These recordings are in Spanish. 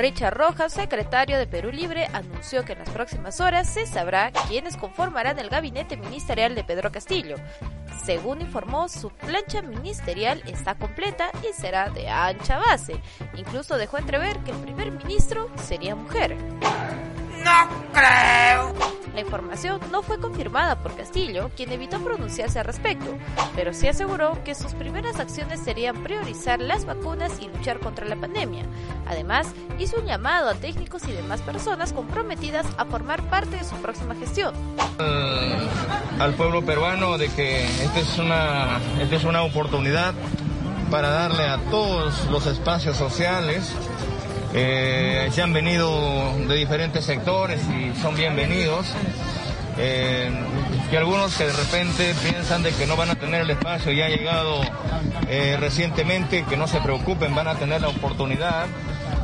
Richard Rojas, secretario de Perú Libre, anunció que en las próximas horas se sabrá quiénes conformarán el gabinete ministerial de Pedro Castillo. Según informó, su plancha ministerial está completa y será de ancha base. Incluso dejó entrever que el primer ministro sería mujer. No creo. La información no fue confirmada por Castillo, quien evitó pronunciarse al respecto, pero sí aseguró que sus primeras acciones serían priorizar las vacunas y luchar contra la pandemia. Además, hizo un llamado a técnicos y demás personas comprometidas a formar parte de su próxima gestión. al pueblo peruano de que esta es una, esta es una oportunidad para darle a todos los espacios sociales eh, se han venido de diferentes sectores y son bienvenidos. Eh, que algunos que de repente piensan de que no van a tener el espacio y ha llegado eh, recientemente, que no se preocupen, van a tener la oportunidad,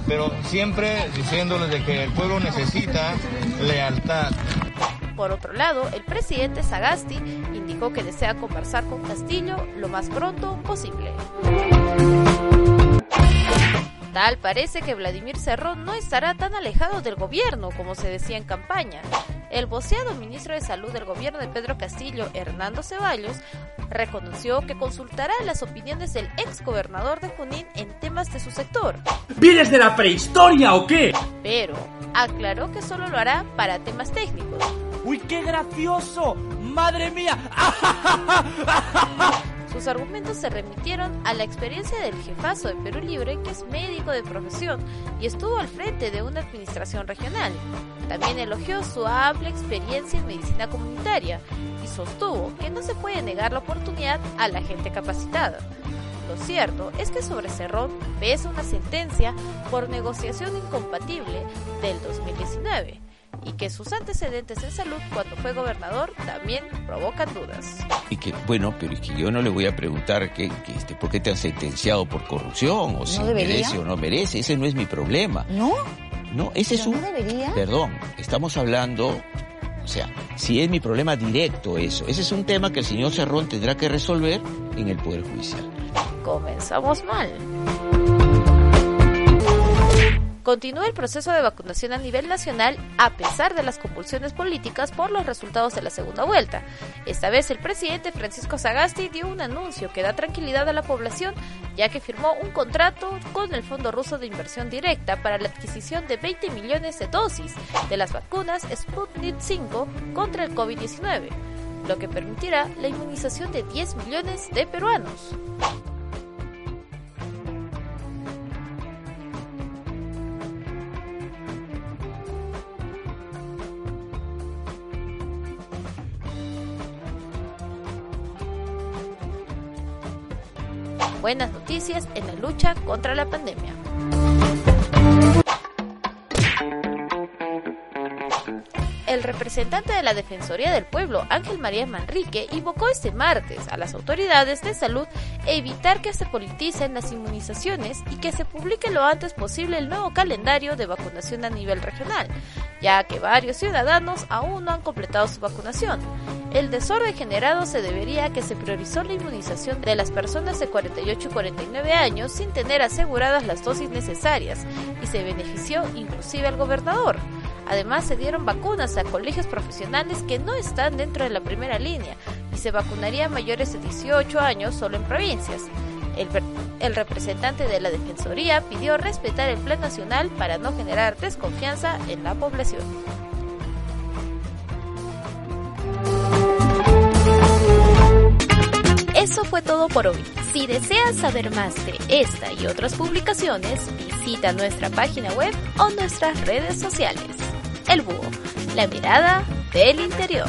pero siempre diciéndoles de que el pueblo necesita lealtad. Por otro lado, el presidente Sagasti indicó que desea conversar con Castillo lo más pronto posible. Tal parece que Vladimir Cerrón no estará tan alejado del gobierno como se decía en campaña. El voceado ministro de Salud del gobierno de Pedro Castillo, Hernando Ceballos, reconoció que consultará las opiniones del ex gobernador de Junín en temas de su sector. ¿Vienes de la prehistoria o qué? Pero aclaró que solo lo hará para temas técnicos. ¡Uy, qué gracioso! ¡Madre mía! Sus argumentos se remitieron a la experiencia del jefazo de Perú Libre, que es médico de profesión y estuvo al frente de una administración regional. También elogió su amplia experiencia en medicina comunitaria y sostuvo que no se puede negar la oportunidad a la gente capacitada. Lo cierto es que sobre Cerrón pesa una sentencia por negociación incompatible del 2019 y que sus antecedentes en salud cuando fue gobernador también provocan dudas. Y que, bueno, pero es que yo no le voy a preguntar que, este, por qué te han sentenciado por corrupción, o si merece o no merece, ese no es mi problema. ¿No? No, ese es un... No debería. Perdón, estamos hablando, o sea, si es mi problema directo eso, ese es un tema que el señor Cerrón tendrá que resolver en el Poder Judicial. Comenzamos mal. Continúa el proceso de vacunación a nivel nacional a pesar de las convulsiones políticas por los resultados de la segunda vuelta. Esta vez el presidente Francisco Sagasti dio un anuncio que da tranquilidad a la población ya que firmó un contrato con el Fondo Ruso de Inversión Directa para la adquisición de 20 millones de dosis de las vacunas Sputnik 5 contra el COVID-19, lo que permitirá la inmunización de 10 millones de peruanos. Buenas noticias en la lucha contra la pandemia. El representante de la Defensoría del Pueblo, Ángel María Manrique, invocó este martes a las autoridades de salud evitar que se politicen las inmunizaciones y que se publique lo antes posible el nuevo calendario de vacunación a nivel regional, ya que varios ciudadanos aún no han completado su vacunación. El desorden generado se debería a que se priorizó la inmunización de las personas de 48 y 49 años sin tener aseguradas las dosis necesarias y se benefició inclusive al gobernador. Además se dieron vacunas a colegios profesionales que no están dentro de la primera línea y se vacunaría a mayores de 18 años solo en provincias. El, el, representante de la Defensoría pidió respetar el Plan Nacional para no generar desconfianza en la población. Eso fue todo por hoy. Si deseas saber más de esta y otras publicaciones, visita nuestra página web o nuestras redes sociales. El Búho, la mirada del interior.